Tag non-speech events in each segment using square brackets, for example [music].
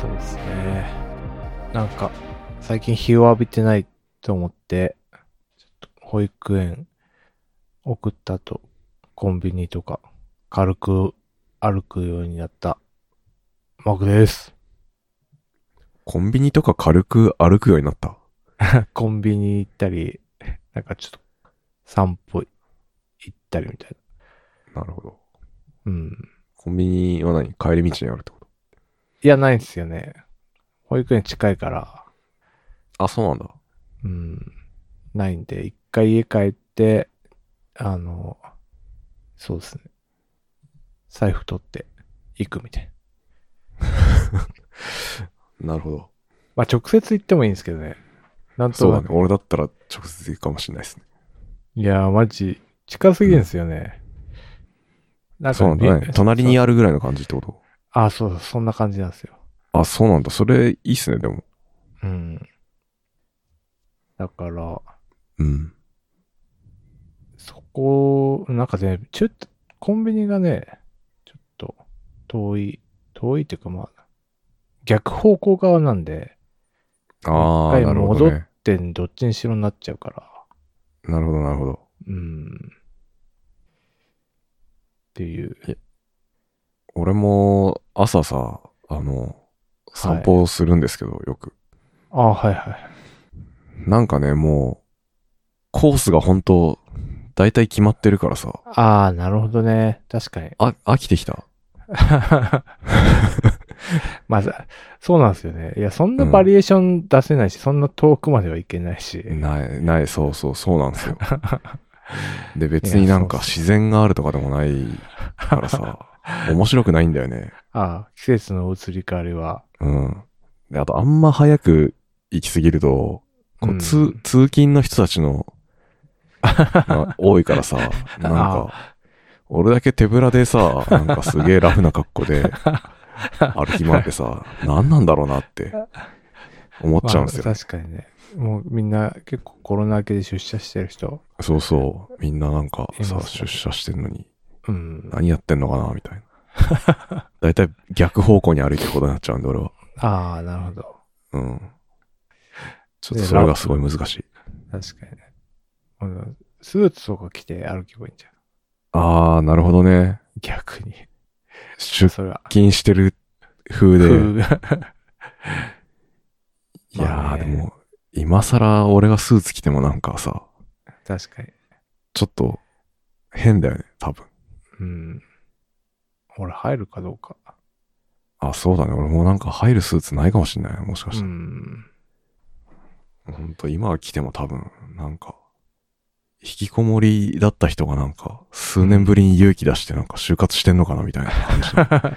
そうですね。なんか、最近日を浴びてないと思って、ちょっと保育園送った後、コンビニとか軽く歩くようになったマクです。コンビニとか軽く歩くようになった？[laughs] コンビニ行ったり、なんかちょっと散歩行ったりみたいなるほど。な。うん。コンビニは何？帰り道にあると？いや、ないんですよね。保育園近いから、あ、そうなんだ。うん。ないんで、一回家帰って、あの、そうですね。財布取って行くみたいな。[laughs] なるほど。まあ、直接行ってもいいんですけどね。なんと。そうだね俺だったら直接行くかもしれないですね。いやー、マジ、近すぎるんですよね。なんそうなんだね。隣にあるぐらいの感じってこと？あ、そうそんな感じなんですよ。あ、そうなんだ。それいいっすね、でも。うん。だから、うん。そこ、なんかね、ちょっと、コンビニがね、ちょっと、遠い、遠いっていうかまあ、逆方向側なんで、ああ、一回なるほど戻っね。てどっちにしろになっちゃうから、なるほど、なるほど。うん。っていう。俺も朝さ、あの、散歩するんですけど、よく。あはいはい。なんかね、もう、コースが本当大体決まってるからさ、ああ、なるほどね。確かに。あ、飽きてきた？[laughs] まず、そうなんですよね。いや、そんなバリエーション出せないし、そんな遠くまではいけないし。ない、ない、そうそう、そうなんですよ。[laughs] で、別になんか自然があるとかでもないからさ、[laughs] [laughs] 面白くないんだよね。ああ、季節の移り変わりは。うん。で、あとあんま早く行き過ぎると、こううん通、通勤の人たちの、が [laughs] 多いからさ、なんか、俺だけ手ぶらでさ、なんかすげえラフな格好で歩き回ってさ、何なんだろうなって思っちゃうんですよ。まあ確かにね。もうみんな結構コロナ明けで出社してる人。そうそう。みんななんかさ、出社してんのに、うん。何やってんのかなみたいな。だいたい逆方向に歩いてることになっちゃうんで、俺は。ああ、なるほど。うん。ちょっとそれがすごい難しい。確かにね。あのスーツとか着て歩けばいいんじゃん。あー、なるほどね。逆に。出。勤してる風で。[laughs] いやー、でも、今更俺がスーツ着てもなんかさ、確かに。ちょっと変だよね、多分。うん。俺入るかどうか。あ、そうだね。俺もなんか入るスーツないかもしんない。もしかうしたら。ん。ほんと今着ても多分、なんか、引きこもりだった人がなんか、数年ぶりに勇気出してなんか就活してんのかなみたいな感じの [laughs]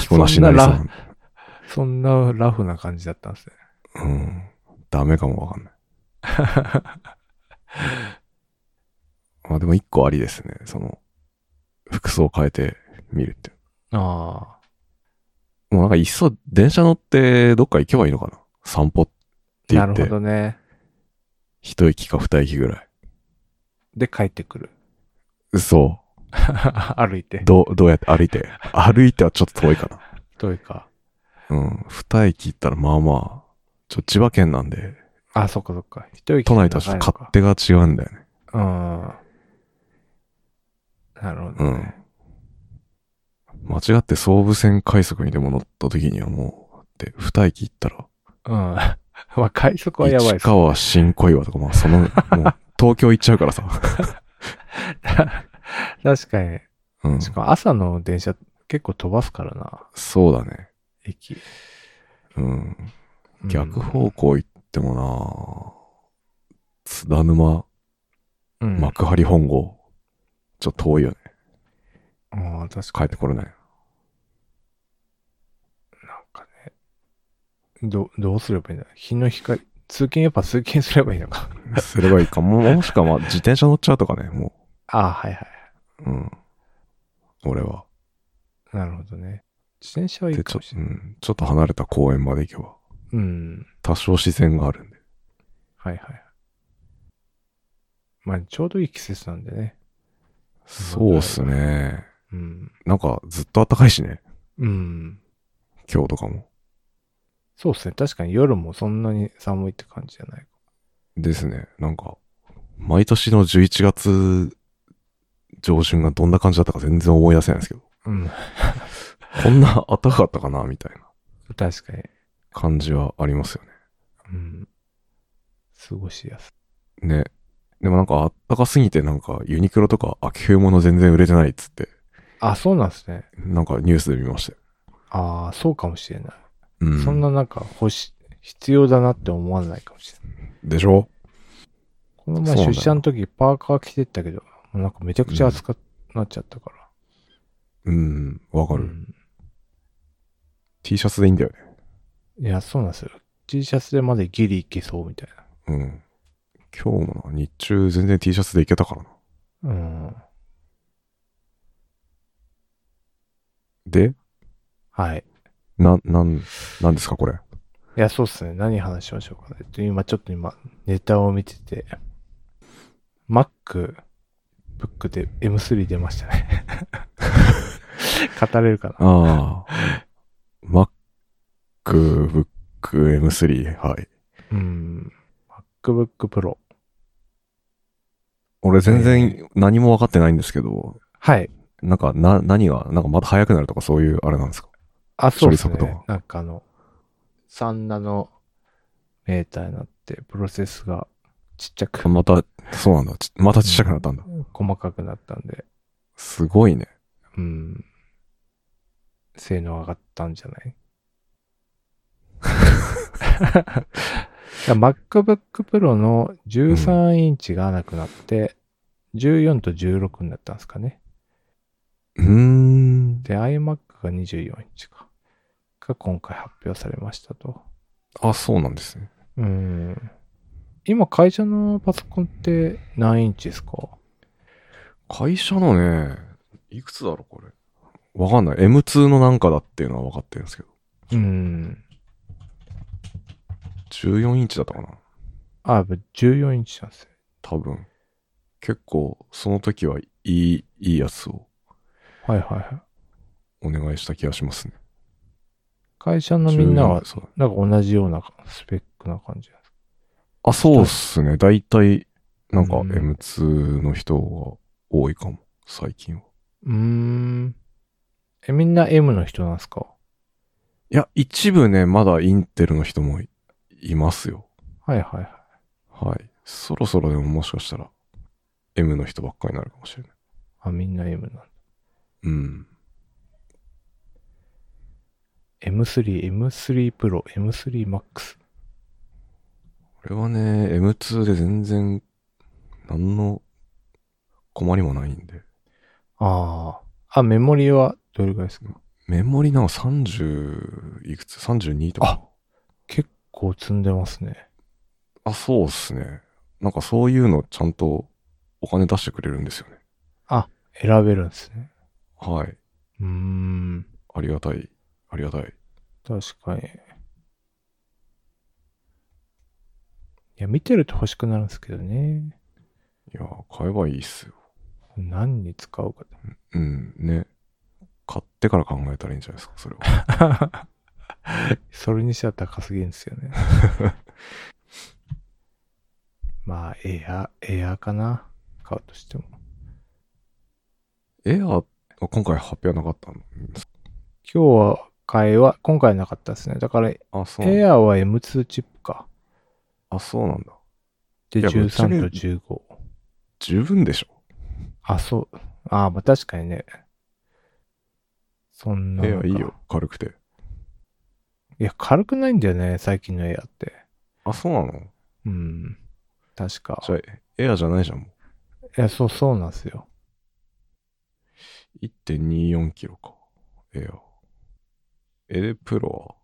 着こなしになりそうそんなラそんなラフな感じだったんですね。うん。ダメかもわかんない。[laughs] まあでも一個ありですね。その、服装変えてみるって。あもうなんかいっそ電車乗ってどっか行けばいいのかな？散歩ってあ。なるほ言って、どね。一駅か二駅ぐらい。で、帰ってくる。そ [laughs] 歩いてう。。どう、どうやって歩いて？歩いてはちょっと遠いかどういうか。な。うん。二駅行ったらまあまあ、ちょ、千葉県なんで、あ、そっかそっか。一息都内とはちょっと勝手が違うんだよね。うん。なるほど、うんね。。間違って総武線快速にでも乗った時にはもう、で、二駅行ったら、うん。[laughs] まあ、快速はやばい市です。川新小岩とか、まあその、もう、東京行っちゃうからさ。[laughs] 確かに。うん。しかも朝の電車結構飛ばすからな。そうだね。駅。うん。うん逆方向行ってもな津田沼、うん。幕張本郷、ちょっと遠いよね。ああ、確帰かってこれない。になんかね。ど、どうすればいいんだ日の光、通勤やっぱ通勤すればいいのか。すればいいかも。[laughs] もしかまあ自転車乗っちゃうとかね、もああ、はいはう。うん。俺は。い。なるほどね。自転車はいいで、ちょかもし、れない。うん。ちょっと離れた公園まで行けば、うん。多少自然があるんで。はいはい。まあ、ちょうどいい季節なんでね。そうっすね。うん。なんかずっと暖かいしね。うん。今日とかも。そうですね。確かに夜もそんなに寒いって感じじゃない。ですね。なんか、毎年の11月上旬がどんな感じだったか全然思い出せないんですけど、うん。[laughs] こんな暖かかったかなみたいな確かに。感じはありますようん。過ごしやすね。ね。でもなんか暖かすぎてなんかユニクロとか秋冬物全然売れてないっつって、い。あ、そうなんですね。なんかニュースで見ましたよ。ああ、そうかもしれない。うん。そんななんか欲し、必要だなって思わないかもしれない。でしょ？この前出社の時パーカー着てったけど、なんかめちゃくちゃ暑くなっちゃったから。うん。わかる、うん T シャツでいいんだよね。いや、そうなんですよ。T シャツでまでギリいけそうみたいうん。今日もな、日中全然 T シャツでいけたからな。な。うん。で、はい。な、なん、なんですかこれ？いや、そうっすね。何話しましょうかね。で今、ちょっと今、ネタを見てて、Mac、Book で M3 出ましたね。語れるかな？ああ。MacBook M3。はい。うん。MacBook Pro。俺全然何も分かってないんですけど、はい。なんか、な、何が、なんかまた速くなるとかそういうあれなんですか？あ、そうですね処理速度は。なんかあの、3ナノメーターになって、プロセスがちっちゃく、また、そうなんだ。ちまたちっちゃくなったんだ。細かくなったんで、すごいね。うん。性能上がったんじゃない？[laughs] MacBook Pro の13インチがなくなって、14と16になったんですかね。うーん。で、iMac が24インチか。が今回発表されましたと。あ、そうなんですね。うん。今会社のパソコンって何インチですか？会社のね、いくつだろうこれ。わかんない。M2 のなんかだっていうのは分かってるんですけど。うん。14インチだったかなあ、やっぱ14インチなんですね。多分。結構、その時はいい、いいやつをはいはいはい。お願いした気がしますね。会社のみんなは14、そうなんか同じようなスペックな感じなんですあ、そうっすね。だいたい、なんかうん M2 の人が多いかも。最近は。うーん。え、みんな M の人なんですか？いや、一部ね、まだインテルの人もいいますよ。はいはいはい。はい。そろそろでももしかしたら、M の人ばっかりになるかもしれない。あ、みんな M なんだ。うん。M3、M3 Pro、M3 Max。これはね、M2 で全然、何の困りもないんで。ああ。あ、メモリはどれぐらいですか？メモリなんか30いくつ ?32 とか。結構積んでますね。あ、そうっすね。なんかそういうのちゃんとお金出してくれるんですよね。選べるんですね。はい。うーん。ありがたい。ありがたい。確かに。いや、見てると欲しくなるんですけどね。いや、買えばいいっすよ。何に使うかで。うん、ね。買ってから考えたらいいんじゃないですか、それは。[laughs] [laughs] それにしては高すぎるんですよね。[laughs] まあ、エア、エアかな。買うとしても。エア、今回発表なかったの？今日は買いは、今回なかったですね。だから、あ、そうエアは M2 チップか。あ、そうなんだ。で、いやぶっちゃけ13と15。十分でしょ。あ、そう。あ、まあ確かにね。そんな。エアいいよ、軽くて。いや、軽くないんだよね、最近のエアって。あ、そうなの？うん。確か。じゃあ、エアじゃないじゃん、もいや、そう、そうなんですよ。う。1.24キロか。エア。エレプロは？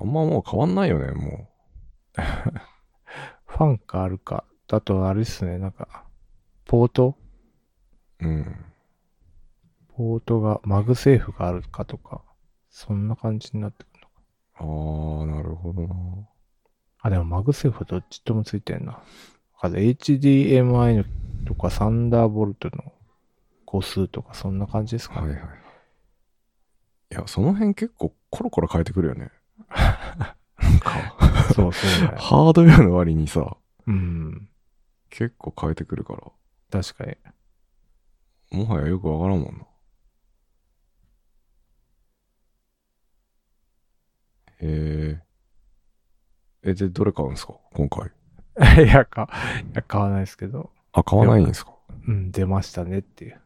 あんまもう変わんないよね、も [laughs] ファンかあるか。だと、あれですね、なんか、ポート？う。うん。ポートが、 MagSafe があるかとか、そんな感じになってくるのか。あー、なるほどな。あ、でもマグセーフはどっちともついてんな。あ HDMI のとか、 Thunderbolt の個数とか、そんな感じですかね。はいはい。いや、その辺結構コロコロ変えてくるよね。[laughs] なんか、そうそうね。ハードウェアの割にさ、うん。結構変えてくるから、確かに。もはやよくわからんもんな。へえ。え、で、どれ買うんですか？今回。[laughs] いや、か、いや買わないですけど。あ、買わないんですか？うん、出ましたねっていう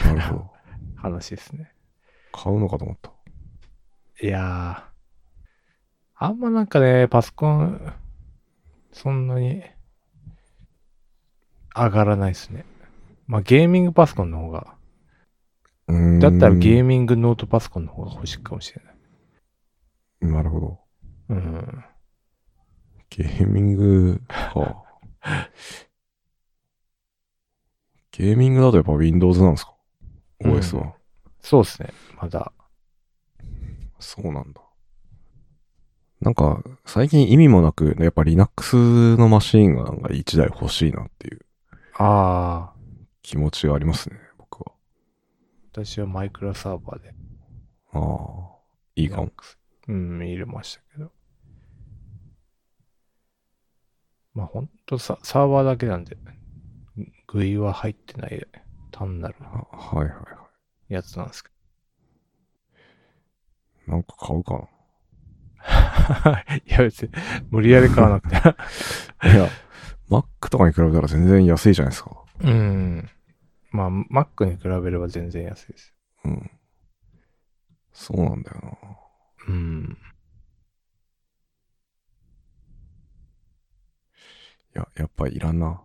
なるほど。[laughs] 話ですね。買うのかと思った。いやー。あんまなんかね、パソコン、そんなに、上がらないですね。まあ、ゲーミングパソコンの方が、だったらゲーミングノートパソコンの方が欲しいかもしれない。なるほど。うん。ゲーミングか。[laughs] ゲーミングだとやっぱ Windows なんですか？うん ?OS は。そうですね。まだ。そうなんだ。なんか、最近意味もなく、やっぱ Linux のマシーンがなんか1台欲しいなっていうああ、気持ちがありますね、僕は。私はマイクロサーバーで。ああ、いいかも。うん、入れましたけど。まあほんとさ、サーバーだけなんで、GUI は入ってない単なるあはいはいはやつなんですけい。なんか買うかど。[laughs] いや別に、無理やり買わなくて。な。[laughs] いや、Mac とかに比べたら全然安いじゃないですか。うん。まあ、Mac に比べれば全然安いです。うん。そうなんだよな。うん。いや、やっぱいらんな。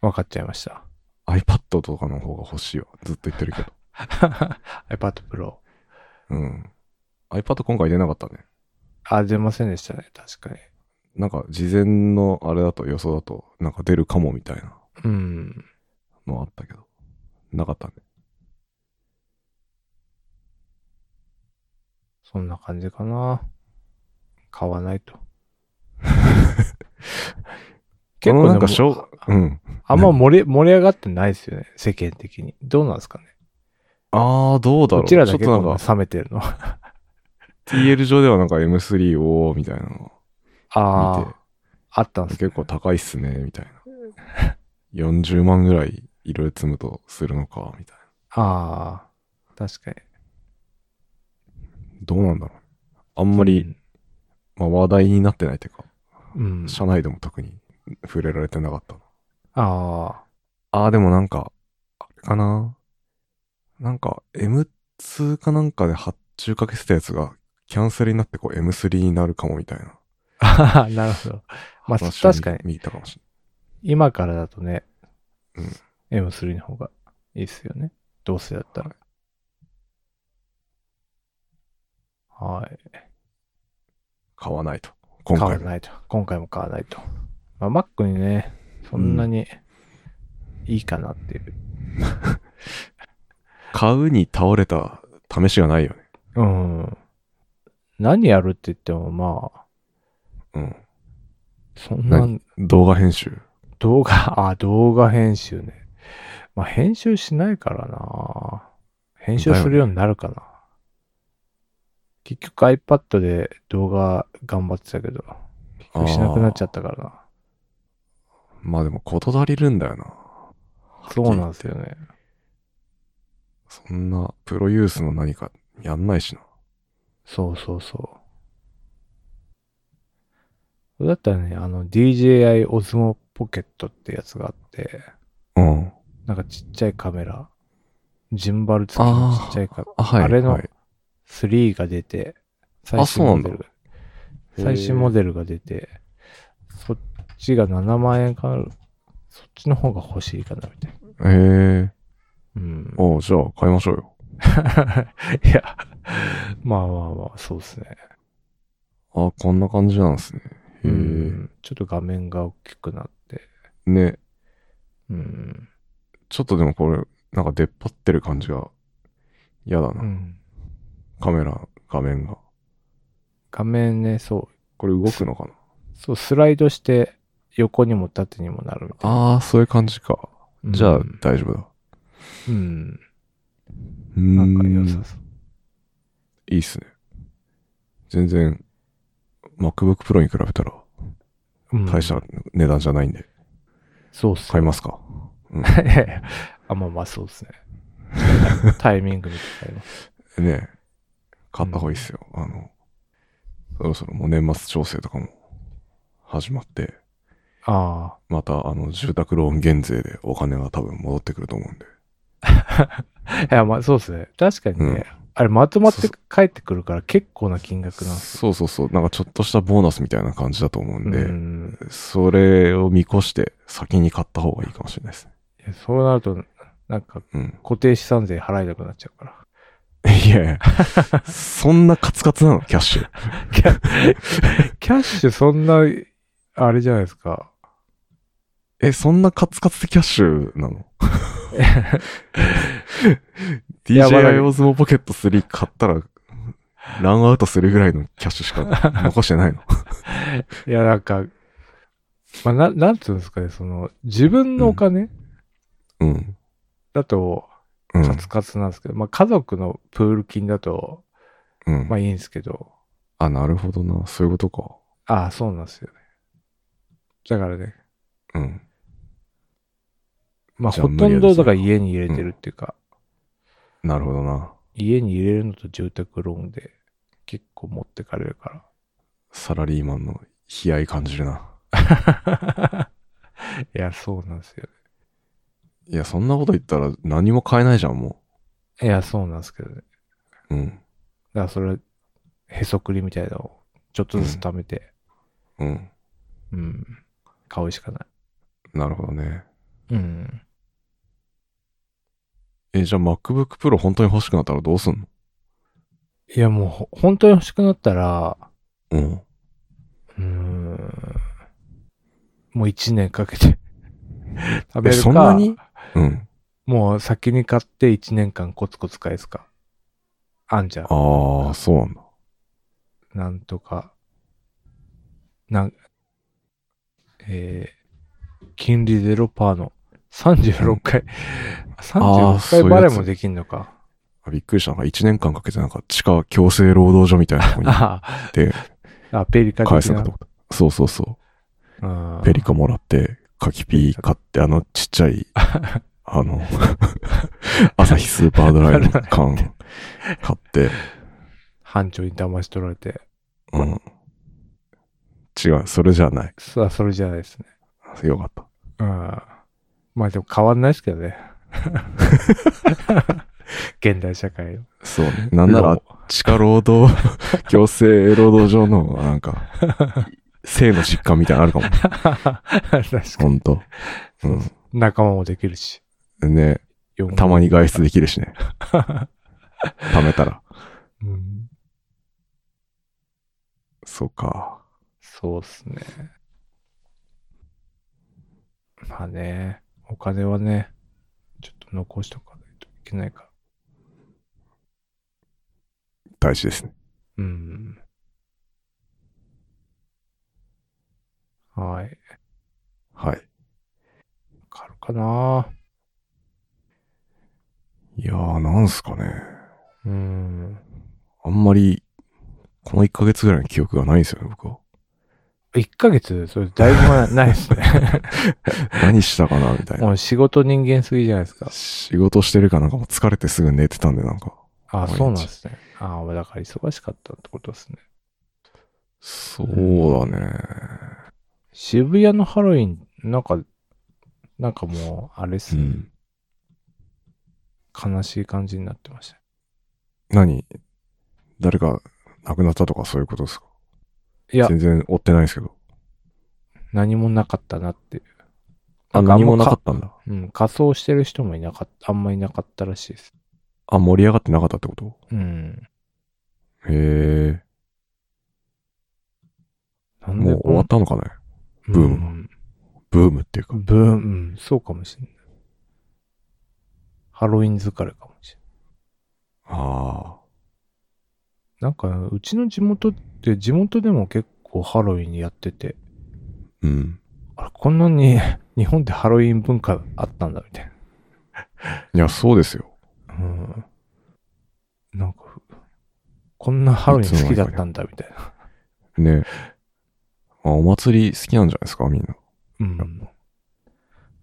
わかっちゃいました。iPad とかの方が欲しいわ。ずっと言ってるけど。[laughs] iPad Pro。うん。iPad 今回出なかったね。あ、出ませんでしたね。確かに。なんか事前のあれだと予想だとなんか出るかもみたいなうん。のあったけど。なかったね。そんな感じかな。買わないと。[laughs] このなんかしょう、うん。あんま盛り盛り上がってないですよね。世間的に。どうなんですかね。あー、どうだろう。こちらだけちょっとなんか冷めてるの。TL 上ではなんか M3 をみたいなのああ、あったんですね結構高いっすね、みたいな。40万ぐらい色々積むとするのか、みたいな。ああ、確かに。どうなんだろう。あんまり、まあ話題になってないっていうか、うん、うん。社内でも特に触れられてなかったな。あああ、でもなんか、あれかな。なんか M2 かなんかで発注かけてたやつがキャンセルになってこう M3 になるかもみたいな。あ。[laughs] なるほど。まあ確かに見たかもし今からだとね、うん M3 の方がいいですよね。どうせだったら。はい。れない。買わないと。今回も。買わないと。今回も買わないと。まあ、Mac にね、そんなにいいかなっていう。[laughs] 買うに倒れた試しがないよね。うん。何やるって言ってもまあ、うん。そんな何？動画編集。動画、あ、動画編集ね。まあ、編集しないからな。編集するようになるかな。結局 iPad で動画頑張ってたけど、結局しなくなっちゃったからな。まあでも事足りるんだよな。そうなんですよね。そんなプロユースの何かやんないしな。そうそうそう。だったらね、あの DJI Osmo Pocket ってやつがあって、うん。なんかちっちゃいカメラ、ジンバル付きのちっちゃいカメラ、あ、はい。あれのはい、3が出て、最新モデル最新モデルが出て、そっちが7万円か。そっちの方が欲しいかな、みたいな。へえ。うん。おうじゃあ買いましょうよ。[laughs] いや、まあまあまあ、そうですね。あ、こんな感じなんですね。へえ。うん。ちょっと画面が大きくなって、ね。うん。ちょっとでもこれ、なんか出っ張ってる感じが嫌だな。うん。カメラ、画面が。画面ね、そう、これ動くのかな？そう、スライドして、横にも縦にもなるみたいな。ああ、そういう感じか。じゃあうん大丈夫だ。うん。うーなんか良さそう。いいっすね。全然、MacBook Pro に比べたらうん大した値段じゃないんで、そうっすよ買いますか？[laughs] あ、まあまあそうですね。[laughs] タイミングに買います。ね買った方がいいっすよ。あの、そろそろもう年末調整とかも始まって、あまたあの住宅ローン減税でお金が多分戻ってくると思うんで。あ。[laughs] いや、まあそうですね。確かにね、うんあれまとまって帰ってくるから結構な金額なんそうそうそう。なんかちょっとしたボーナスみたいな感じだと思うんよ。で、うんそれを見越して先に買った方がいいかもしれないですね。そうなると、なんかうん。固定資産税払いたくなっちゃうから。いやいや、そんなカツカツなの？キャッシュ。キャ [laughs] キャッシュそんな、あれじゃないですか。え、そんなカツカツでキャッシュなの？いやまだ ?DJI Osmo Pocket 3買ったら、ランアウトするぐらいのキャッシュしか残してないの？[laughs] いや、なんか、まあ、な、なんつうんですかね、その、自分のお金うん。だと、うん。カツカツなんですけど、まあ、家族のプール金だと、うんまあいいんですけど、あ、なるほどな。そういうことか。ああ、そうなんですよね。だからね、うん。まあほとんどだから家に入れてるっていうか、なるほどな。家に入れるのと住宅ローンで結構持ってかれるかサラリーマンの悲哀感じるな。ら。[laughs] いや、そうなんですよいや、そんなこと言ったら何も買えないじゃん、もね。いや、そうなんですけどね。う。うん。だからそれ、へそくりみたいなのをちょっとずつ貯めて、うん。うん、買うしかない。なるほどね。うん。え、じゃあ MacBook Pro 本当に欲しくなったらどうすんの？いや、もうほ、本当に欲しくなったら、うん。うーん、もう一年かけて [laughs] 食べえ、るか、そんなに？うん。もう先に買って一年間コツコツ返すか。あんじゃん。ああ、そうなんだ。なんとか、なん、えー、金利0%の36回、あ36ーそういうやつ回バレもできんのか。あびっくりした。なんか1年間かけてなんか地下強制労働所みたいなとこに行あってあ、ペリカ返すのかと。思った。そうそうそう。うんペリカもらって、柿ピー買って、あのちっちゃい、[laughs] あの、朝日スーパードライの缶買って、班長に騙し取られて。うん。違う、それじゃない。さあ、それじゃないですね。よかった。うん。まあでも変わんないですけどね。[laughs] 現代社会の。そうね。なんならロ、地下労働、強制労働所の、なんか、性の実感みたいなのあるかも。[laughs] 確かほんと。うに。仲間もできるし。ん。ね。たまに外出できるしね。[laughs] 貯めたら。うん。そうか。そうっすね。まあね、お金はね、ちょっと残しとかないといけないから。大事ですね。うん。はい。はい。わかるかな？いやー、なんすかね。うん。あんまり、この1ヶ月ぐらいの記憶がないんですよね、僕は。1ヶ月、それだいぶ前ないですね。[laughs] 何したかな、みたいな。もう仕事人間すぎじゃないですか。仕事してるかなんかもう疲れてすぐ寝てたんで、なんか。あ、毎日そうなんですね。ああ、だから忙しかったってことですね。そうだね。渋谷のハロウィン、なんか、なんかもう、あれっすね、うん。悲しい感じになってました。何？誰か亡くなったとかそういうことですか？いや、全然追ってないですけど。何もなかったなっていう。あ、何もなかったんだ。うん、仮装してる人もいなかった、あんまいなかったらしいです。あ、盛り上がってなかったってこと？うん。へえ。なんでもう終わったのかね？ブームムブームっていうか。ブーム、うん、そうかもしれない。ハロウィン疲れかもしれない。あなんか、うちの地元って、地元でも結構ハロウィンやってて、あ。うん。あれ、こんなに [laughs] 日本でハロウィン文化あったんだ、みたいいや、そうですよ。な。うん。なんか、こんなハロウィン好きだったんだ、みたいな。ね。あ、お祭り好きなんじゃないですか、みんな。うん。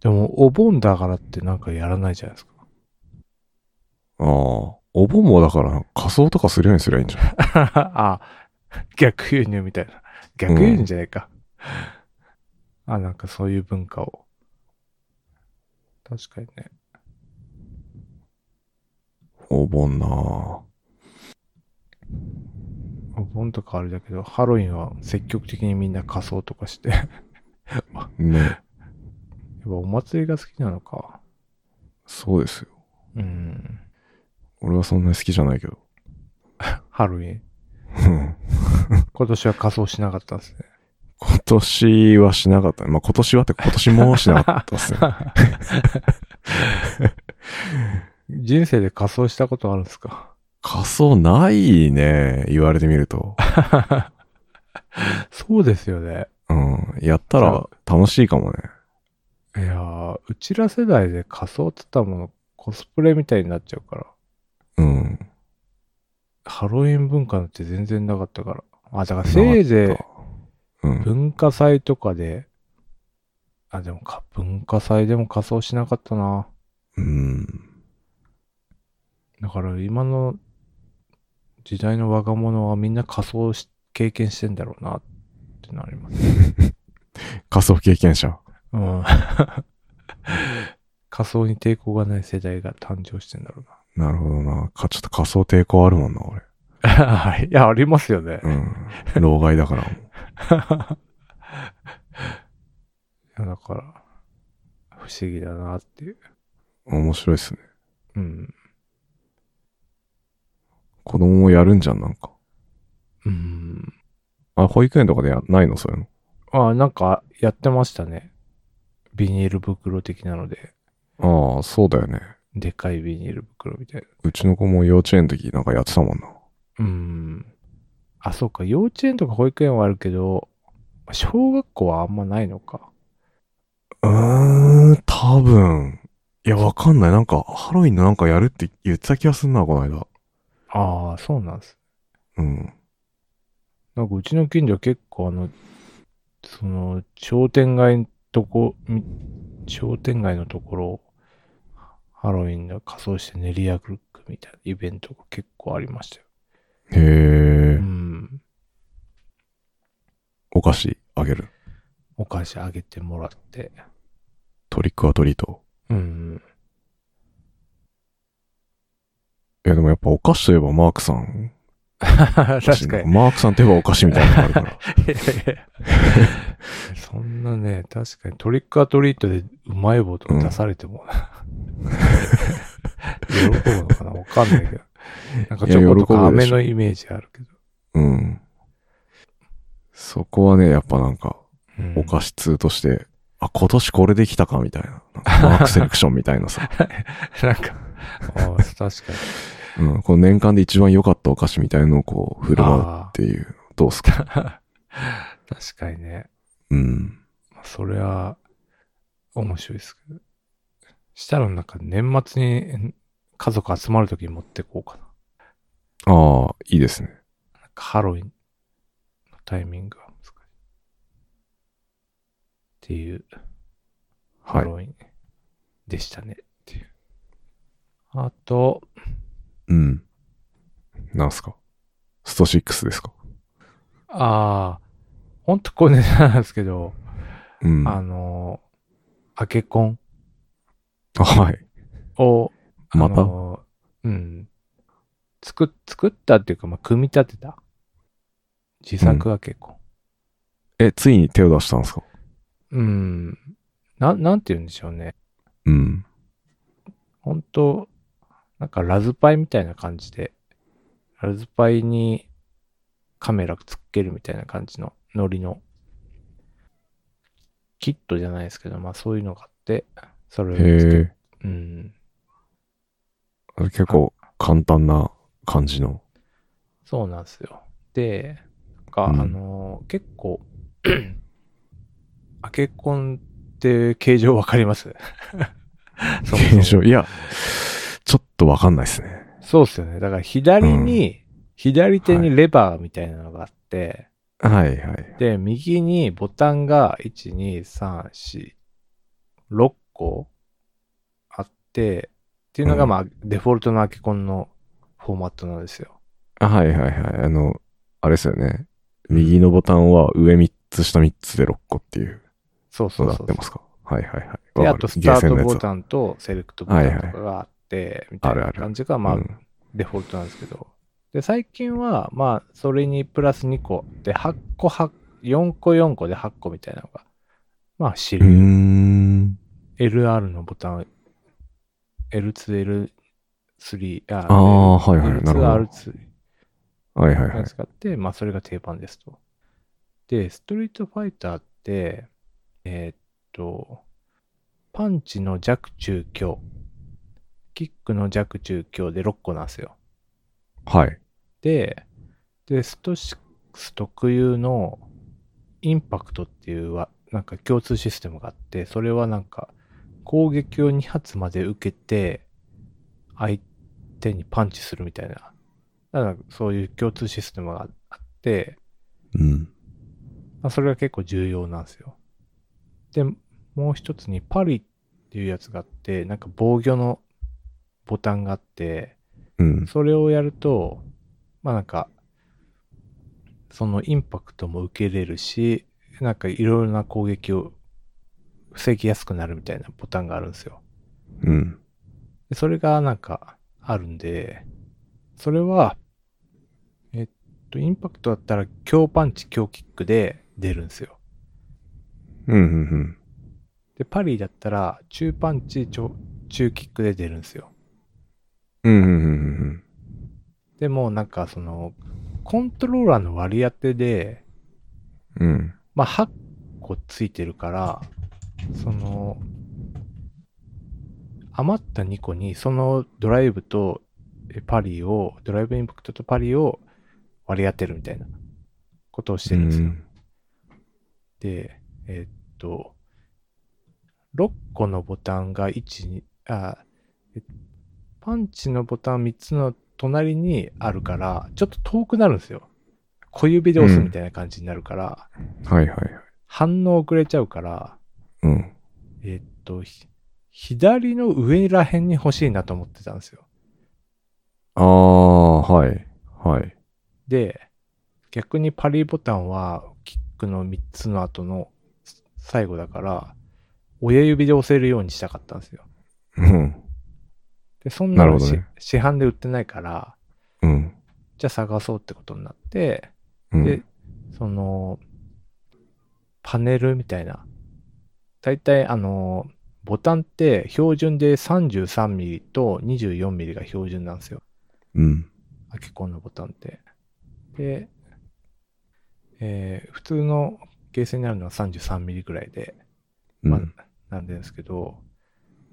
でも、お盆だからってなんかやらないじゃないですか。ああ。お盆もだから仮装とかするようにすりゃいいんじゃない？[laughs] あ、逆輸入みたいな。逆輸入じゃないか。あ、なんかそういう文化を。確かにね。お盆なぁお盆とかあれだけど、ハロウィンは積極的にみんな仮装とかして。[laughs] やっね。ぱお祭りが好きなのか。そうですよ。うん。俺はそんなに好きじゃないけど。[laughs] ハロウィン。うん今年は仮装しなかったんですね。今年はしなかった。まあ、今年はって今年もしなかったですね。[laughs] 人生で仮装したことあるんですか？仮装ないね。言われてみると。[laughs] そうですよね。うん。やったら楽しいかもね。いやー、うちら世代で仮装って言ったもの、コスプレみたいになっちゃうから。うん。ハロウィン文化なんて全然なかったから。あ、だからせいぜいうん。文化祭とかで、あ、でもか、文化祭でも仮装しなかったな。うん。だから今の時代の若者はみんな仮装し経験してんだろうなってなります。[laughs] 仮想経験者。うん。[laughs] 仮装に抵抗がない世代が誕生してんだろうなるほどな。か、ちょっと仮想抵抗あるもんな、俺。な。はい。いや、ありますよね。うん。老害だから。[laughs] いや、だから、不思議だなっていう。面白いっすね。うん。子供もやるんじゃん、なんか。うん。あ、保育園とかでや、ないの？そういうの。あ、なんか、やってましたね。ビニール袋的なので、ああ、そうだよね。でかいビニール袋みたいな。うちの子も幼稚園の時なんかやってたもんな。うん。あ、そうか。幼稚園とか保育園はあるけど、小学校はあんまないのか。うーん、多分。いや、わかんない。なんか、ハロウィンのなんかやるって言ってた気がすんな、この間。ああ、そうなんです。うん。なんかうちの近所結構あの、その、商店街のとこ、み商店街のところ、ハロウィンの仮装して練り歩くみたいなイベントが結構ありましたよ。へえう。ん。お菓子あげる？お菓子あげてもらって。トリックアトリート。うん。いや、でもやっぱお菓子といえばマークさん。[laughs] 確かに。マークさんといえばお菓子みたいなのがあるから。[laughs] そんなね、確かにトリックアトリートでうまい棒とか出されても、喜ぶのかな？わかんないけど。なんかチョコとか飴のイメージあるけど。うん。そこはね、やっぱなんか、うんお菓子通として、あ、今年これできたかみたいな。なんかマークセレクションみたいなさ。[laughs] なんか、ああ確かに。うん。この年間で一番良かったお菓子みたいのをこう、振る舞うっていう。どうすか？[laughs] 確かにね。うん。まあそれは、面白いですけど。したらなんか年末に家族集まるときに持ってこうかな。ああ、いいですね。なんかハロウィンのタイミングが難しい。っていう、ハはい。ロウィンでしたね。っていう。あと、うん。なんすか？スト6ですか？ああ、ほんとこれなんですけど、うん。あの、アケコンあはい。を、あまた？のうん。作っ、作ったっていうか、まあ、組み立てた？自作アケコン。え、ついに手を出したんですか？うん。な、なんて言うんでしょうね。うん。本当なんかラズパイみたいな感じで、ラズパイにカメラつけるみたいな感じのノリの、キットじゃないですけど、まあそういうのがあって、それをつけへえ。うん。結構簡単な感じの？そうなんですよ。で、なんか、うんあのー結構、アケコンって形状わかります？[laughs] そもそも現象。いや、とわかんないですね。そうっすよね。だから左に、左手にレバーみたいなのがあって、はいはい。で、右にボタンが1、2、3、4、6個あって、っていうのがうんまあ、デフォルトのアケコンのフォーマットなんですよ。あはいはいはい。あの、あれですよね。右のボタンは上3つ下3つで6個っていうそうそうそうのが合ってますか？はいはいはい。で、あとスタートボタンとセレクトボタンとかがあって、みたいな感じがまあ、うんデフォルトなんですけど。で、最近は、まあ、それにプラス2個で、8個、8 4個4個で8個みたいなのが、まあ、主流。ん。LR のボタン、L2、L3、あああ、はいはい。なるほど。L2、R2 はいはいはい。使って、まあ、それが定番ですと。で、ストリートファイターって、えーっと、パンチの弱中強、キックの弱中強で6個なんですよ。はい。で、で、スト6特有のインパクトっていうは、なんか共通システムがあって、それはなんか攻撃を2発まで受けて、相手にパンチするみたいな。だからそういう共通システムがあって、うん。まあ、それが結構重要なんですよ。で、もう一つにパリっていうやつがあって、なんか防御のボタンがあって、うん。それをやると、まあなんか、そのインパクトも受けれるし、なんかいろいろな攻撃を防ぎやすくなるみたいなボタンがあるんですよ。うん。でそれがなんかあるんで、それは、えっと、インパクトだったら強パンチ強キックで出るんですよ。うん。うん。で、パリだったら中パンチ中中キックで出るんですよ。うん。うん。うん。でもなんかその、コントローラーの割り当てで、うん。まあ、8個ついてるから、その、余った2個に、そのドライブとえパリを、ドライブインパクトとパリを割り当てるみたいなことをしてるんですよ。で、えーっと、6個のボタンが1、2、あ、えパンチのボタン3つの隣にあるから、ちょっと遠くなるんですよ。小指で押すみたいな感じになるから、はいはいはい。反応遅れちゃうから、うん。えーっと、ひ左の上ら辺に欲しいなと思ってたんですよ。ああ、はい。はい。で、逆にパリボタンは、キックの3つの後の最後だから、親指で押せるようにしたかったんですよ。うん。で、そんなのね市販で売ってないから、うん。じゃあ探そうってことになって、うん。で、その、パネルみたいな。だいたいあの、ボタンって標準で33ミリと24ミリが標準なんですよ。うん。アケコンのボタンって。で、えー普通のゲーセンにあるのは33ミリぐらいで、まあうん。、なんですけど、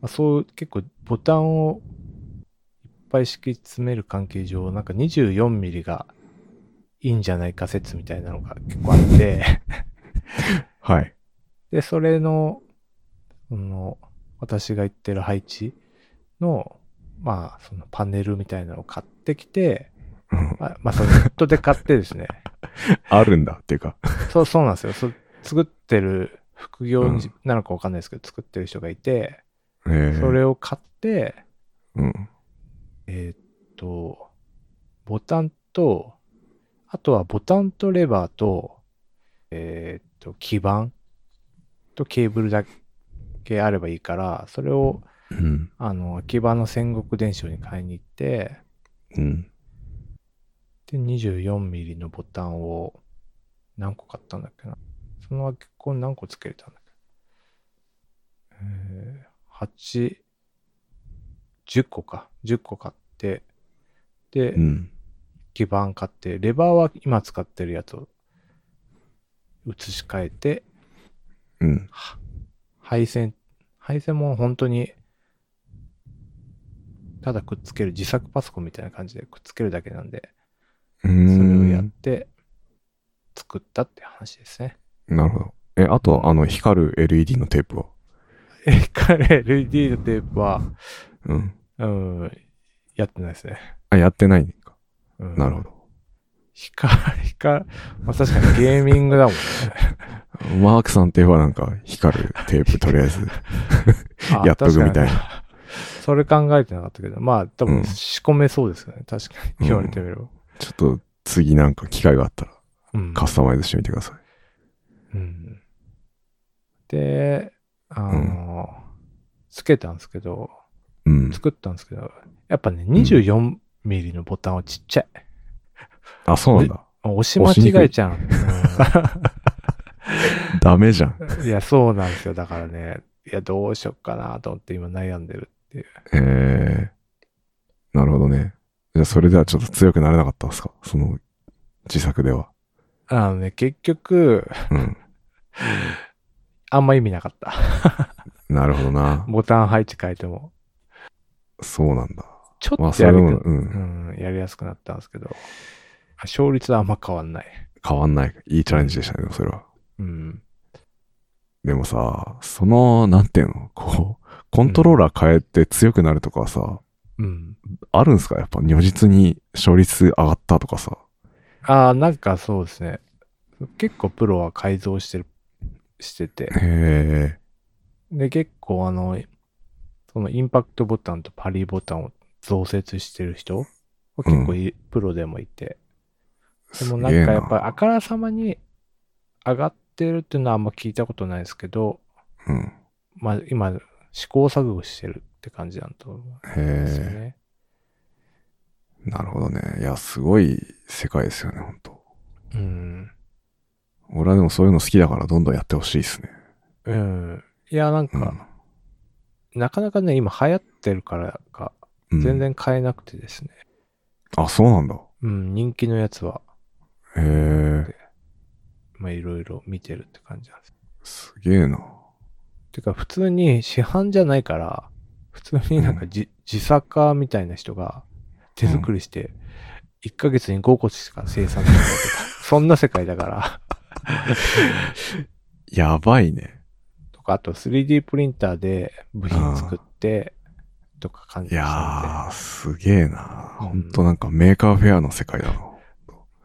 まあ、そう結構ボタンをぱい敷き詰める関係上、なんか24ミリがいいんじゃないか説みたいなのが結構あって、[laughs] はい。で、それの、その、私が言ってる配置の、まあ、そのパネルみたいなのを買ってきて、うんまあ、まあ、そのネットで買ってですね、[laughs] あるんだっていうか。そう、そうなんですよ。そ作ってる副業うんなのかわかんないですけど、作ってる人がいて、ええそれを買って、うん。えーっと、ボタンと、あとはボタンとレバーと、えーっと、基板とケーブルだけあればいいから、それを、うん。あの、秋葉の戦国伝承に買いに行って、うん。で、24ミリのボタンを何個買ったんだっけな。その結構何個つけれたんだっけ。えー、8、10個か。10個買って、で、うん。基板買って、レバーは今使ってるやつを移し替えて、うん。は配線、配線も本当に、ただくっつける自作パソコンみたいな感じでくっつけるだけなんで、うそれをやっん。て作ったって話ですね。なるほど。え、あと、あの、光る LED のテープは？え、彼、LED のテープは、うん。うん、やってないですね。あ、やってないんか。うん、なるほど。光、光、まあ確かにゲーミングだもんね。[laughs] マークさんって言えばなんか光るテープとりあえず [laughs] あやっとくみたいな。それ考えてなかったけど、まあ多うん分仕込めそうですよね。確かに。言われてみれば。ちょっと次なんか機会があったらうん。カスタマイズしてみてください。うん。で、あの、つけたんですけど、うん。作ったんですけど、やっぱね、24ミリのボタンはちっちゃい。あ、そうなんだ。押し間違えちゃう。[laughs] ダメじゃん。うんいや、そうなんですよ。だからね、いや、どうしよっかなと思って今悩んでるっていう。えー。なるほどね。じゃあそれではちょっと強くなれなかったんですか？その自作では。あのね、結局、うん。あんま意味なかった。なるほどな。ボタン配置変えても。そうなんだ。ちょまあっとやり,、それでも、う。うんん、やりやすくなったんですけど、勝率はあんま変わんない。変わんない。いいチャレンジでしたね、それは。うん。でもさ、その、なんていうの？こう、コントローラー変えて強くなるとかはさ、うん。あるんすか？やっぱ如実に勝率上がったとかさ。ああ、なんかそうですね。結構プロは改造してる、してて。へで、結構あの、そのインパクトボタンとパリボタンを増設してる人は結構い、プロでもいて。え。でもなんかやっぱりあからさまに上がってるっていうのはあんま聞いたことないですけど、うん。まあ今試行錯誤してるって感じなんと思うんですよへね。え。なるほどね。いや、すごい世界ですよね、本当うん。俺はでもそういうの好きだからどんどんやってほしいですね。うん。いや、なんか、なかなかね、今流行ってるからか、うん。全然買えなくてですね。あ、そうなんだ。うん、人気のやつは、へえ。まあいろいろ見てるって感じなんです。すげえな。てか、普通に市販じゃないから、普通になんかじ、自作家みたいな人が手作りして、1ヶ月に5個しか生産できないとか、そんな世界だから、[laughs] やばいね。とか、あと 3D プリンターで部品作って、とか感じいやー、すげえな。うんほんとなんか Maker Faire の世界だな。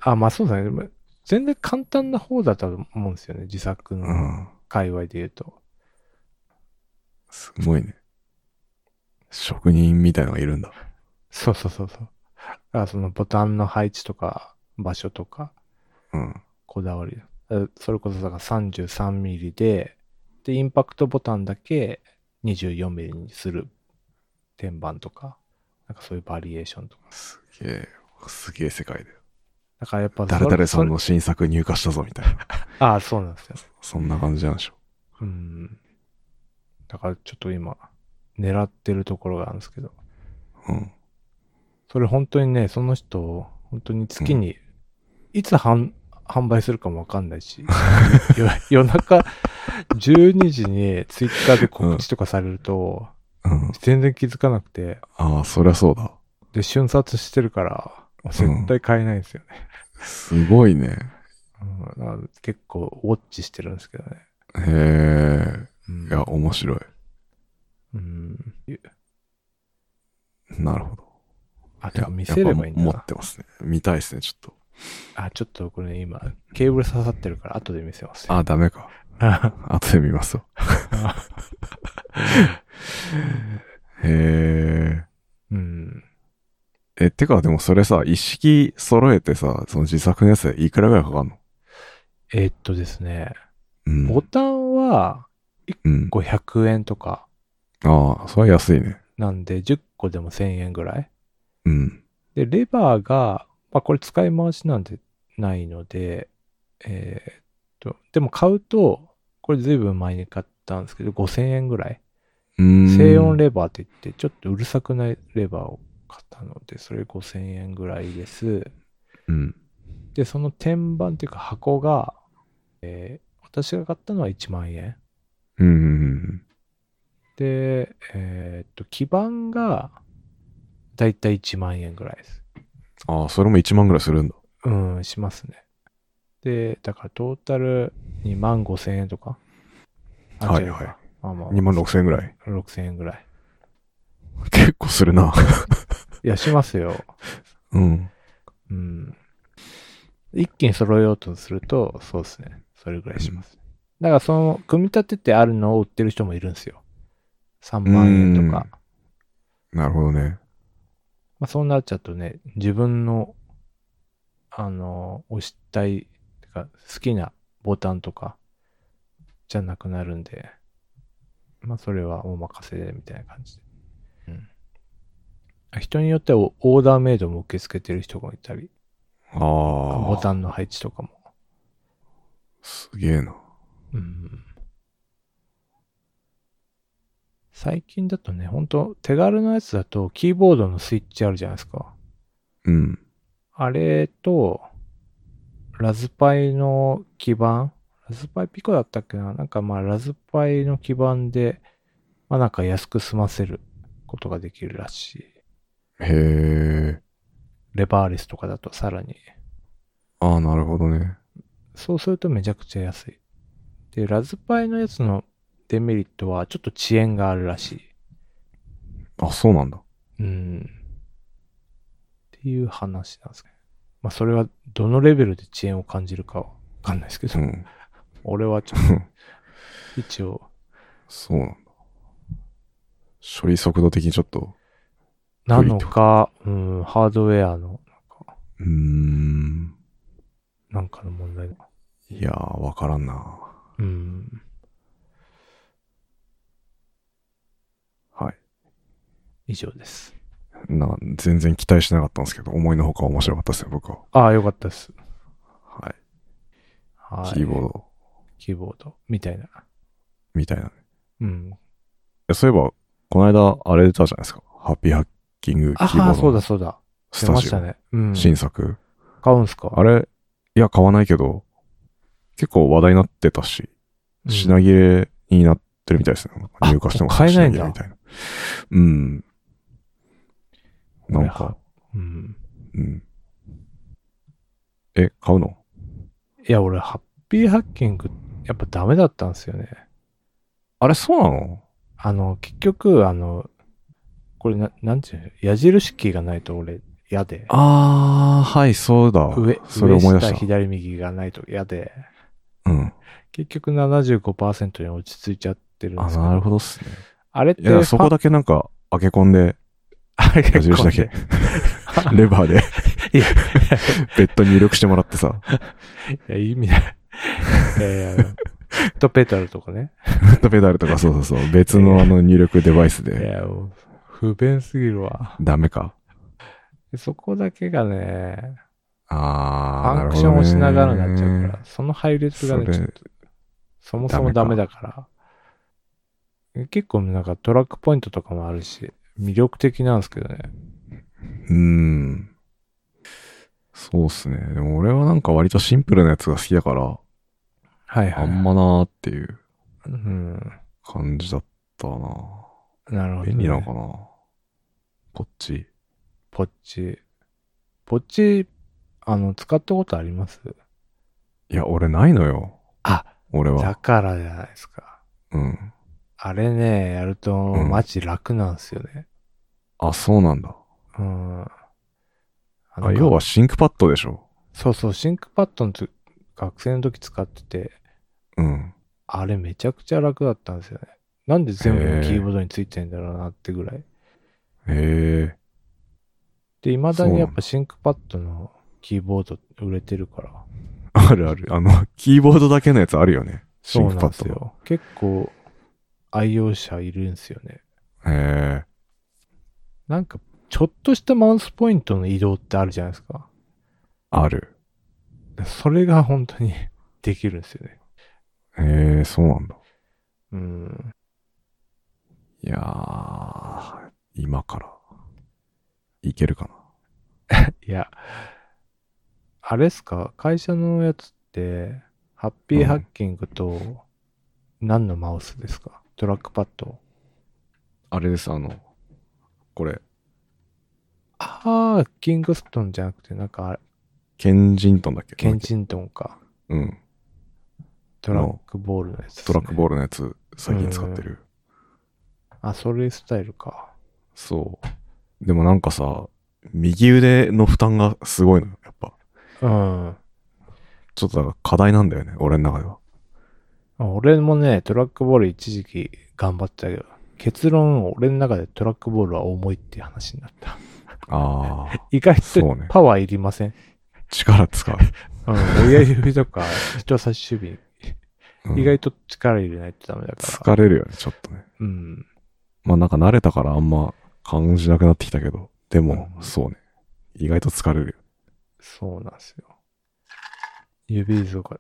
あ、まあそうだね。でも全然簡単な方だと思うんですよね。自作のうん。界隈で言うと。すごいね。職人みたいのがいるんだ。そうそうそうそう。だからそのボタンの配置とか、場所とか、うん。こだわり。あそれこそだから33ミリで、で、インパクトボタンだけ24ミリにする天板とか、なんかそういうバリエーションとか。すげえ、すげえ世界だよ。だからやっぱ誰々さんの新作入荷したぞみたいな。[laughs] ああ、そうなんですよ。そんな感じなんでしょ。うん。だからちょっと今、狙ってるところがあるんですけど、うん。それ本当にね、その人、本当に月に、いつ販販売するかもわかんないし、夜 [laughs] 夜中12時にツイッターで告知とかされると、うん。全然気づかなくて、ああ、そりゃそうだ。で、瞬殺してるから、絶対買えないんですよね。すごいね。うん結構ウォッチしてるんですけどね。へえ。うんいや、面白い。うん。なるほど。あ、いやてか見せればいいんだ持なってますね。見たいですね、ちょっと。あ、ちょっとこれ今、ケーブル刺さってるから後で見せますよ。あ、ダメか。あ [laughs] 後で見ますわ。[laughs] へうん。え。え、てか、でもそれさ、一式揃えてさ、その自作のやつでいくらぐらいかかんの？えーっとですね、うん。ボタンはうん。500円とかああ、それは安いね。なんで、10個でも1000円ぐらい。うん。で、レバーが、まあこれ使い回しなんでないので、えーっと、でも買うと、これずいぶん前に買ったんですけど、5000円ぐらい。静音レバーって言って、ちょっとうるさくないレバーを買ったので、それ5000円ぐらいです。うん。で、その天板っていうか箱が、えー私が買ったのは1万円。うんうんで、えーっと、基板が、だいたい1万円ぐらいです。うん。ああ、それも1万ぐらいするんだ。うん、しますね。で、だからトータル2万5千円とか。はいはいまあまあ、2万6千円ぐらい。6千円ぐらい。結構するな。いや、しますよ。うん。うん。一気に揃えようとすると、そうですね。それぐらいします。だからその、組み立ててあるのを売ってる人もいるんですよ。3万円とか。なるほどね。まあそうなっちゃうとね、自分の、あの、押したい、てか好きなボタンとか、じゃなくなるんで、まあそれはお任せで、みたいな感じで。うん。人によってはオオーダーメイドも受け付けてる人がいたり、ああ。ボタンの配置とかも。すげえな。うん。最近だとね、ほんと手軽なやつだとキーボードのスイッチあるじゃないですか。うん。あれと、ラズパイの基板ラズパイピコだったっけな？なんかまあラズパイの基板で、まあなんか安く済ませることができるらしい。へえ。レバーレスとかだとさらに。ああ、なるほどね。そうするとめちゃくちゃ安い。で、ラズパイのやつのデメリットはちょっと遅延があるらしい。あ、そうなんだ。うん。っていう話なんですね。まあそれはどのレベルで遅延を感じるかはわかんないですけど、うん。俺はちょっと一応、そうなんだ。処理速度的にちょっと、なのか、うん、ハードウェアのうーん。なんかの問題。いやー、わからんな。うん。はい。以上です。な、全然期待しなかったんですけど、思いのほか面白かったですよ、僕は。ああ、よかったです。はい。はい。キーボード、キーボード。みたいな。みたいなね。うん。そういえば、この間、あれ出たじゃないですか。ハッピーハッキングキああ、ーボードのそうだそうだ。スタジオ。出ましたね。うん。新作。買うんすか？あれ、いや、買わないけど、結構話題になってたし、うん品切れになってるみたいですね。あ入荷しても買えないみたいな。うん。なんか、うん。うん。え、買うの？いや、俺、ハッピーハッキング、やっぱダメだったんですよね。あれ、そうなの？あの、結局、あの、これな、なんていうの？矢印キーがないと俺、嫌で。あー、はい、そうだ。上、それ思い出した。左右がないと嫌で、うん。結局75%に落ち着いちゃってるんであ、すけど。なるほどっすね。あれっていや、そこだけなんか、開け込んで、あれ矢印だけ、レバーで、いや、別途入力してもらってさ、いや、意味ない。いやいや、フットペダルとかね。フットペダルとかそうそうそう、別のあの入力デバイスいで、や、もう不便すぎるわ。ダメか。でそこだけがね、あー、なファンクションをしながらになっちゃうから、その配列がね、ちょっと、そもそもダメだから。結構なんかトラックポイントとかもあるし、魅力的なんですけどね。うーん。そうっすね。でも俺はなんか割とシンプルなやつが好きだから、はいはい。あんまなーっていううん。感じだったな。なるほど、ね。便利なのかな？こっち。ポッチ。ポッチ、あの、使ったことあります？いや、俺ないのよ。あ、俺は。だからじゃないですか。うん。あれね、やると、うんマジ楽なんですよね。あ、そうなんだ。うん。ああ、要は、ThinkPadでしょ？そうそう、 ThinkPadのつ学生の時使ってて、うん。あれめちゃくちゃ楽だったんですよね。なんで全部キーボードについてんだろうなってぐらい。へえ。で、未だにやっぱ ThinkPadのキーボード売れてるから。あるある。あの、キーボードだけのやつあるよね。 ThinkPadの。んですよ。結構愛用者いるんですよね。へえ。なんか、ちょっとしたマウスポイントの移動ってあるじゃないですか。ある。それが本当にできるんですよね。へえ、そうなんだ。うん。いやー、今から、いけるか [laughs] いや、あれっすか？会社のやつって、ハッピーハッキングと、何のマウスですか？トラックパッド。な。あれです、あの、これ、ああ、キングストンじゃなくて、なんかあれ、ケンジントンだっけ？ケンチントンか。うん。トラックボールのやつね、トラックボールのやつ、最近使ってる。あ、それスタイルか。そう。でもなんかさ、右腕の負担がすごいのよ、やっぱ。うん。ちょっとだから課題なんだよね、俺の中では。あ俺もね、トラックボール一時期頑張ってたけど、結論、俺の中でトラックボールは重いっていう話になった。ああ、[laughs] 意外とパワーいりません？力使う。[laughs] うん、親指とか人差し指、うん意外と力入れないとダメだから。疲れるよね、ちょっとね。うん。まあなんか慣れたからあんま感じなくなってきたけど、でも、うんそうね。意外と疲れるよ。そうなんですよ。指とか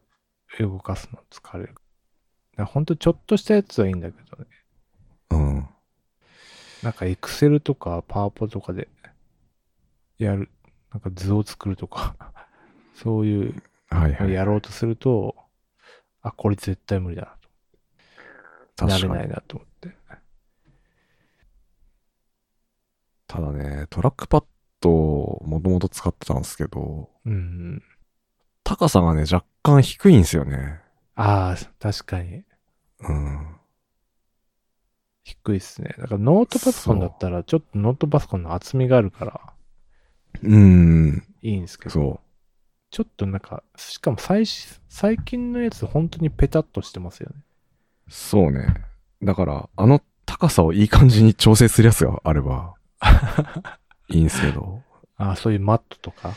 動かすの疲れる。だほんとちょっとしたやつはいいんだけどね。うん。なんかエクセルとかパワポとかでやる、なんか図を作るとか、[laughs] そういうはいはい。やろうとすると、あ、これ絶対無理だなと。な確かに。れないなと思って。ただね、トラックパッドをもともと使ってたんですけど、うん。高さがね、若干低いんですよね。ああ、確かに。うん。低いっすね。だからノートパソコンだったら、ちょっとノートパソコンの厚みがあるからうん。いいんですけど、そちょっとなんか、しかも最し最近のやつ本当にペタッとしてますよね。う。そうね。だから、あの高さをいい感じに調整するやつがあれば、[laughs] いいんですけど。ああ、そういうマットとか、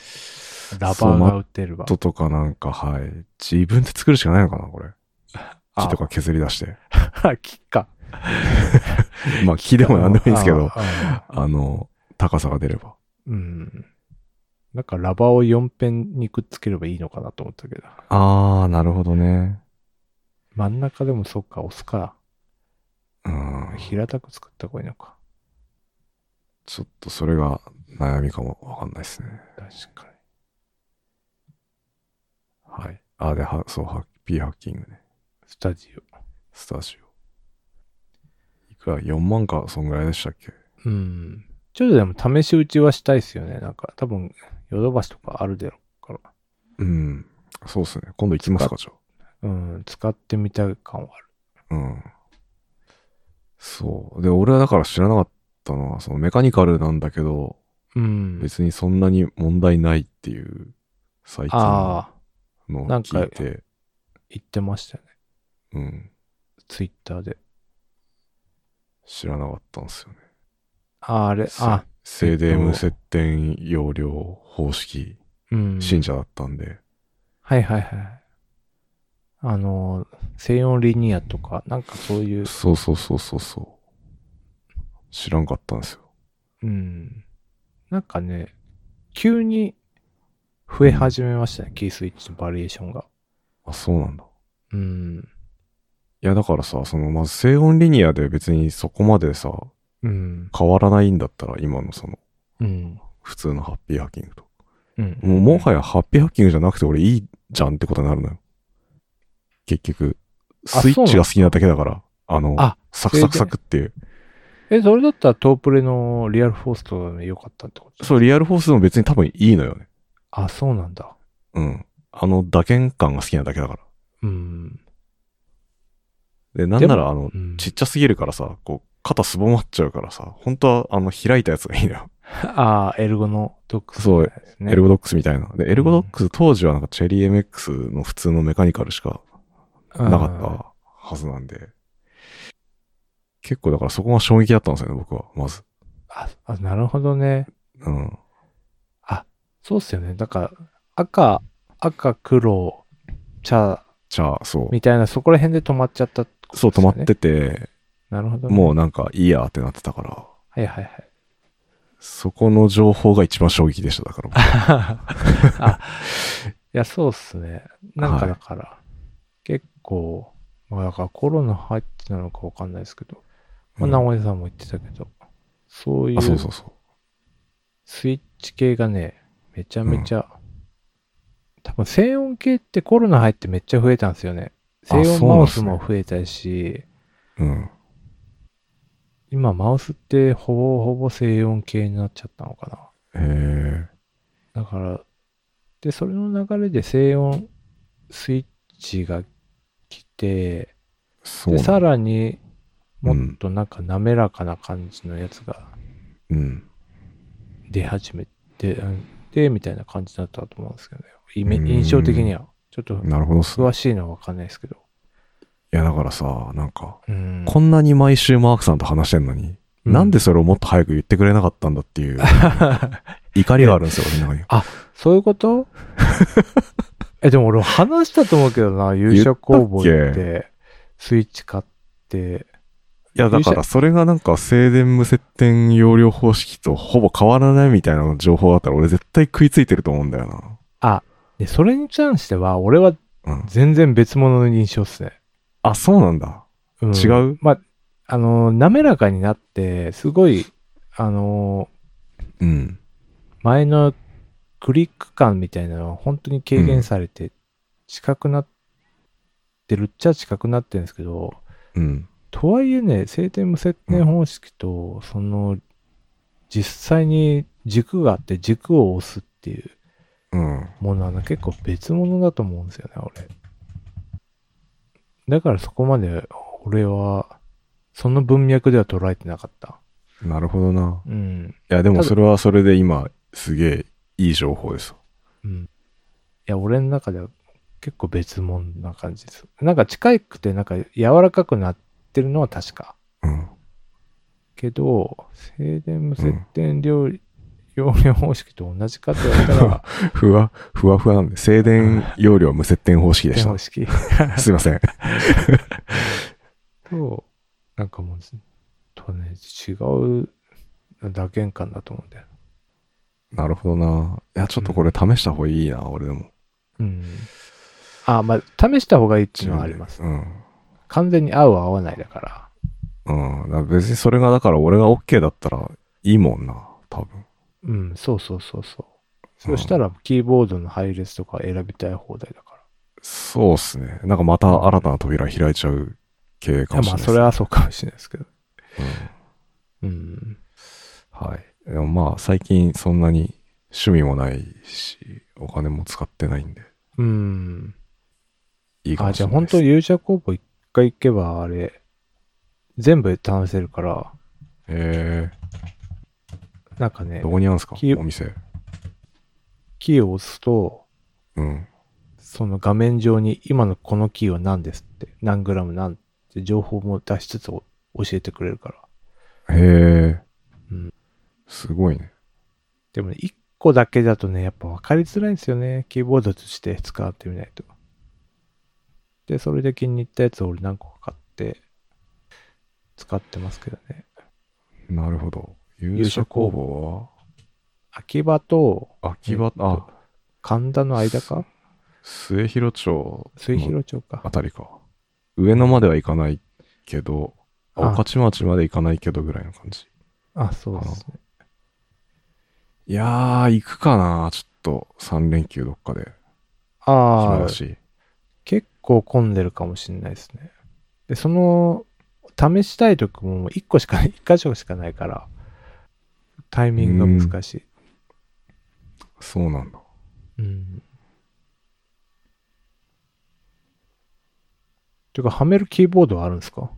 ラバーが売ってれば。ととかなんか、はい。自分で作るしかないのかな、これ。あ木とか削り出して。あ、木か。[laughs] まあ、木でもなんでもいいんですけど、あああの、高さが出れば。うん。なんかラバーを4辺にくっつければいいのかなと思ったけど。あー、なるほどね。真ん中でもそっか、押すか。うん。平たく作った方がいいのか。ちょっとそれが悩みかもわかんないですね。確かに。はい。あ、で、は、そう、ハッピーハッキングね。スタジオ。スタジオ。いくら ?4 万か、そんぐらいでしたっけ？うん。ちょっとでも試し打ちはしたいですよね。なんか多分、ヨドバシとかあるだろうから。うん。そうっすね。今度行きますか、じゃうん、使ってみたい感はある。あ。うん。そう。で、俺はだから知らなかったのは、そのメカニカルなんだけど、うん。別にそんなに問題ないっていう、最近のをなんか聞いて、言ってましたよね。うん。ツイッターで。知らなかったんですよね。ああ、あれ、せあ、静電えっと無接点容量方式うん。信者だったんで、はいはいはい。あの、静音リニアとか、なんかそういう、そうそうそうそうそう。知らんかったんですよ。うん。なんかね、急に増え始めましたね、キースイッチのバリエーションが。あ、そうなんだ。うん。いや、だからさ、その、まず静音リニアで別にそこまでさ、うん。変わらないんだったら、今のその、うん。普通のハッピーハッキングと。うん。もう、もはやハッピーハッキングじゃなくて俺いいじゃんってことになるのよ。結局、あスイッチが好きなだけだから、あの、あサクサクサクっていう。え、それだったらトープレのリアルフォースと良かったってこと？そう、リアルフォースでも別に多分いいのよね。あ、そうなんだ。うん。あの打鍵感が好きなだけだから。うん。で、なんならあのう、ん、ちっちゃすぎるからさ、こう、肩すぼまっちゃうからさ、本当はあの、開いたやつがいいのよ。[laughs] ああ、エルゴのドックスそう。エルゴドックスみたいな。で、エルゴドックス当時はなんかチェリー MX の普通のメカニカルしかなかったはずなんで、結構だからそこが衝撃だったんですよね、僕は、まず。ああ、なるほどね。うん。そうっすよね。だから、赤、赤、黒、茶じゃあ、そう。みたいな、そこら辺で止まっちゃったそう、止まってて、なるほど、ね。もうなんかいいやってなってたから、はいはいはい。そこの情報が一番衝撃でした、だから [laughs] いや、そうっすね。なんかはいだから、結構、まあだからコロナ入ってなのかわかんないですけど、まあ、うん直江さんも言ってたけど、そういあ、そううそうそう。スイッチ系がね、めちゃめちゃ、多分静音系ってコロナ入ってめっちゃ増えたんですよね。静あそう音マウスも増えたし、うん。今マウスってほぼほぼ静音系になっちゃったのかな。へえ。だから、で、それの流れで静音スイッチが来て、で、さらにもうんっとなんか滑らかな感じのやつがうん。出始めて、で、みたいな感じだったと思うんですけどね。印象的には。ちょっとなるほどっすね。詳しいのはわかんないですけど。いや、だからさ、なんか、うん。こんなに毎週マークさんと話してんのに、うんなんでそれをもっと早く言ってくれなかったんだっていう、[laughs] 怒りがあるんですよ、俺の中に。そういうこと？[laughs] え、でも俺話したと思うけどな、勇者工房言って、スイッチ買って、いや、だからそれがなんか静電無接点容量方式とほぼ変わらないみたいな情報があったら俺絶対食いついてると思うんだよな。あ、で、それに関しては、俺はうん。全然別物の印象っすね。あ、そうなんだ。うん、違う？まあ、あのー滑らかになって、すごい、あのーうん。前のクリック感みたいなのは本当に軽減されて、近くなってるっちゃ近くなってるんですけど、うん。とはいえね、晴天無接点方式と、その、実際に軸があって軸を押すっていううん。ものはね結構別物だと思うんですよね、俺。だからそこまで俺は、その文脈では捉えてなかった。なるほどな。うん。いや、でもそれはそれで今、すげえいい情報です。うん。いや、俺の中では結構別物な感じです。なんか近くて、なんか柔らかくなってるのは確か。うん。けど、静電無接点量、容量方式と同じかって言われたら、[laughs] ふわ、ふわふわなんで、静電容量無接点方式でした電方。式 [laughs] すいません。[laughs] と、なんかもう、とね、違う打鍵感だと思うんだよ。なるほどな。いや、ちょっとこれ試した方がいいな、俺でも。うん。あ、まあ、試した方がいいっていうのはあります。うん。完全に合う合わないだから。うん。別にそれが、だから俺が OK だったらいいもんな、多分。うん、そうそうそうそう。そしたら、キーボードの配列とか選びたい放題だから。そうっすね。なんかまた新たな扉開いちゃう系かもしれないです。それはそうかもしれないですけど。うんうん。はい。でもまあ、最近そんなに趣味もないし、お金も使ってないんで、うん。いいかあ、もしれないです。じゃあ本当勇者工房一回行けば、あれ、全部試せるから、えー、なんかねど、こにあるんですか？きお店。キーを押すと、うん。その画面上に今のこのキーは何ですって、何グラム何って情報も出しつつ教えてくれるから。へえ、うん。すごいね。でもね、一個だけだとね、やっぱ分かりづらいんですよね。キーボードとして使ってみないと。で、それで気に入ったやつを俺何個か買って、使ってますけどね。なるほど。勇者工房秋葉とは秋葉、えっとあ、神田の間か？末広町末の広町かあ。たりか。上野までは行かないけど、あ御徒町まで行かないけどぐらいの感じ。あ、そうですね。いやー、行くかなちょっと3連休どっかで。暇ああ。結構混んでるかもしれないですね。で、その、試したいとこも1個しか、1箇所しかないから、タイミングが難しい。そうなんだ。うん。ていうか、はめるキーボードはあるんですか？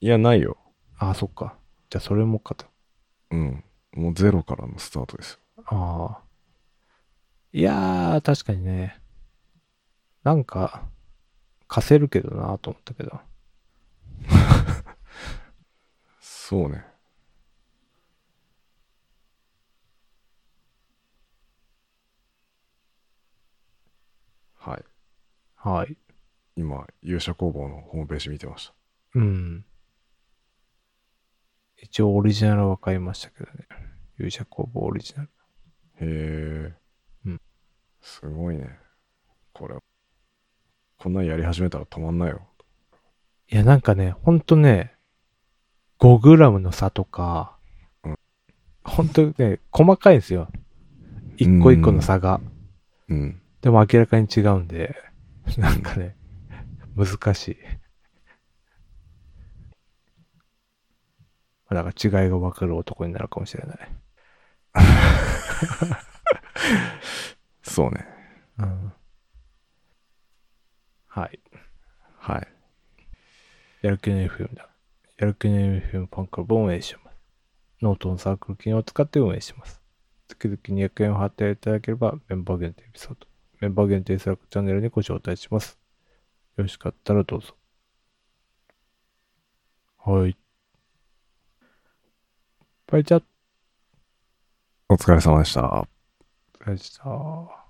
いや、ないよ。ああ、そっか。じゃあ、それもかと。うん。もうゼロからのスタートですよ。ああ。いやー、確かにね。なんか、貸せるけどなと思ったけど。[laughs] そうね。はい。今、勇者工房のホームページ見てました。うん。一応オリジナルは買いましたけどね。勇者工房オリジナル。へえ。うん。すごいね。これ。こんなんやり始めたら止まんないよ。いや、なんかね、ほんとね、5グラムの差とか、うんほんとね、細かいんですよ。一個一個の差が。うん。でも明らかに違うんで、[laughs] なんかね、難しい。だから違いが分かる男になるかもしれない。そうね。うん。はい。はい。やる気の FM だ。やる気の FM ファンクラブを運営してます。ノートのサークル機能を使って運営してます。月々200円を払っていただければ、メンバー限定エピソード、メンバー限定 Slack チャンネルにご招待します。よろしかったらどうぞ。はい。バイチャッお疲れ様でした。お疲れ様でした。